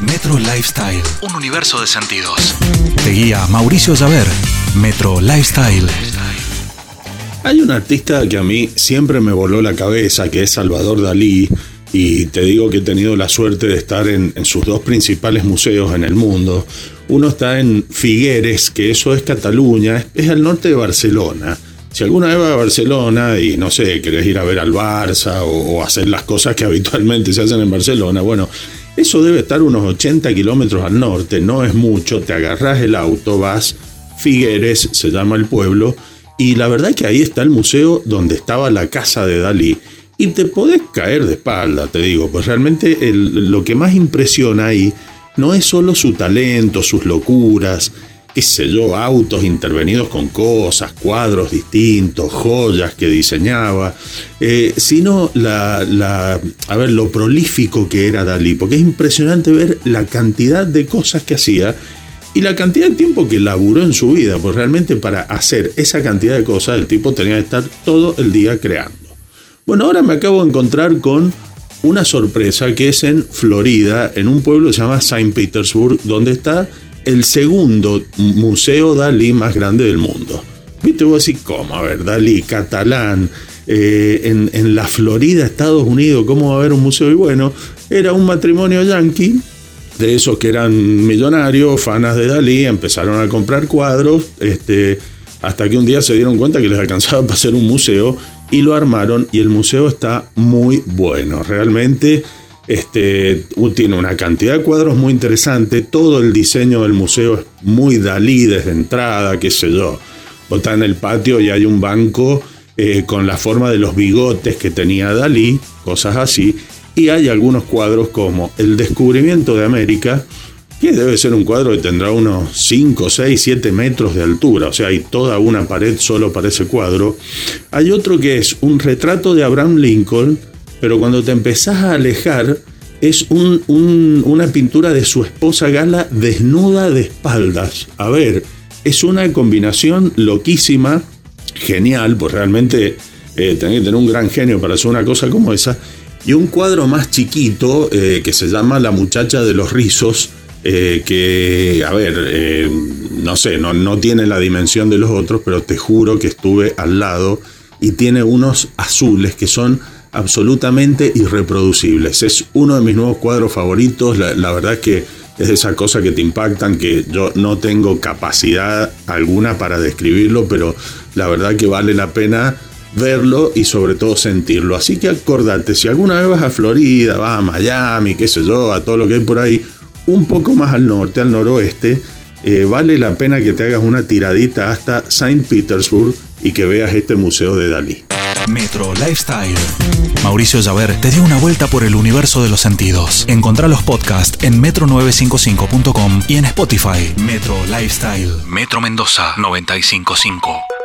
Metro Lifestyle, un universo de sentidos. Te guía Mauricio Llaver, Metro Lifestyle. Hay un artista que a mí siempre me voló la cabeza, que es Salvador Dalí, y te digo que he tenido la suerte de estar en, en, sus dos principales museos en el mundo. Uno está en Figueres, que eso es Cataluña, es, es al norte de Barcelona. Si alguna vez vas a Barcelona y no sé, querés ir a ver al Barça o, o, hacer las cosas que habitualmente se hacen en Barcelona, bueno, eso debe estar unos 80 kilómetros al norte, no es mucho, te agarras el auto, vas, Figueres se llama el pueblo, y la verdad que ahí está el museo donde estaba la casa de Dalí. Y te podés caer de espalda, te digo, pues realmente lo que más impresiona ahí no es solo su talento, sus locuras, qué sé yo, autos intervenidos con cosas, cuadros distintos, joyas que diseñaba, eh, sino la, a ver, lo prolífico que era Dalí, porque es impresionante ver la cantidad de cosas que hacía y la cantidad de tiempo que laburó en su vida, pues realmente para hacer esa cantidad de cosas el tipo tenía que estar todo el día creando. Bueno, ahora me acabo de encontrar con una sorpresa que es en Florida, en un pueblo que se llama Saint Petersburg, donde está el segundo museo Dalí más grande del mundo. ¿Viste? Vos decís, ¿cómo? A ver, Dalí, catalán, eh, en, en, la Florida, Estados Unidos, ¿cómo va a haber un museo? Y bueno, era un matrimonio yanqui, de esos que eran millonarios, fanas de Dalí, empezaron a comprar cuadros, este, hasta que un día se dieron cuenta que les alcanzaba para hacer un museo y lo armaron y el museo está muy bueno. Realmente este, tiene una cantidad de cuadros muy interesante, todo el diseño del museo es muy Dalí desde entrada, qué sé yo. Vos en el patio y hay un banco eh, con la forma de los bigotes que tenía Dalí, cosas así, y hay algunos cuadros como El descubrimiento de América, que debe ser un cuadro que tendrá unos 5, 6, 7 metros de altura, o sea, hay toda una pared solo para ese cuadro. Hay otro que es un retrato de Abraham Lincoln, pero cuando te empezás a alejar, es un, un, una pintura de su esposa Gala desnuda de espaldas. A ver, es una combinación loquísima, genial, pues realmente eh, tenés que tener un gran genio para hacer una cosa como esa. Y un cuadro más chiquito eh, que se llama La muchacha de los rizos, eh, que, a ver, eh, no sé, no, no tiene la dimensión de los otros, pero te juro que estuve al lado y tiene unos azules que son absolutamente irreproducibles. Es uno de mis nuevos cuadros favoritos, la, verdad es que es esa cosa que te impactan, que yo no tengo capacidad alguna para describirlo, pero la verdad que vale la pena verlo y sobre todo sentirlo. Así que acordate, si alguna vez vas a Florida, vas a Miami, qué sé yo, a todo lo que hay por ahí, un poco más al norte, al noroeste, eh, vale la pena que te hagas una tiradita hasta Saint Petersburg y que veas este museo de Dalí. Metro Lifestyle. Mauricio Llaver te dio una vuelta por el universo de los sentidos. Encontrá los podcasts en metro955.com y en Spotify. Metro Lifestyle. Metro Mendoza 955.